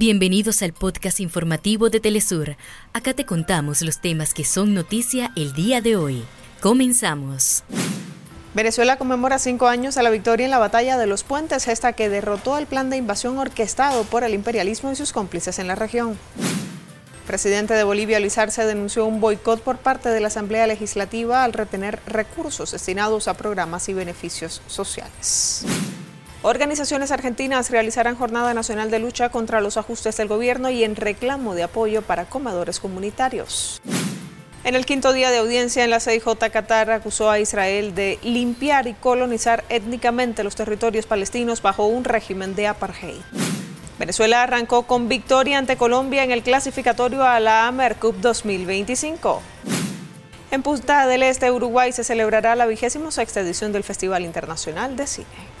Bienvenidos al podcast informativo de Telesur. Acá te contamos los temas que son noticia el día de hoy. Comenzamos. Venezuela conmemora cinco años a la victoria en la batalla de los puentes, esta que derrotó el plan de invasión orquestado por el imperialismo y sus cómplices en la región. presidente de Bolivia, Luis Arce, denunció un boicot por parte de la Asamblea Legislativa al retener recursos destinados a programas y beneficios sociales. Organizaciones argentinas realizarán jornada nacional de lucha contra los ajustes del gobierno y en reclamo de apoyo para comedores comunitarios. En el quinto día de audiencia en la CIJ, Qatar acusó a Israel de limpiar y colonizar étnicamente los territorios palestinos bajo un régimen de apartheid. Venezuela arrancó con victoria ante Colombia en el clasificatorio a la Amer Cup 2025. En Punta del Este, Uruguay, se celebrará la vigésima sexta edición del Festival Internacional de Cine.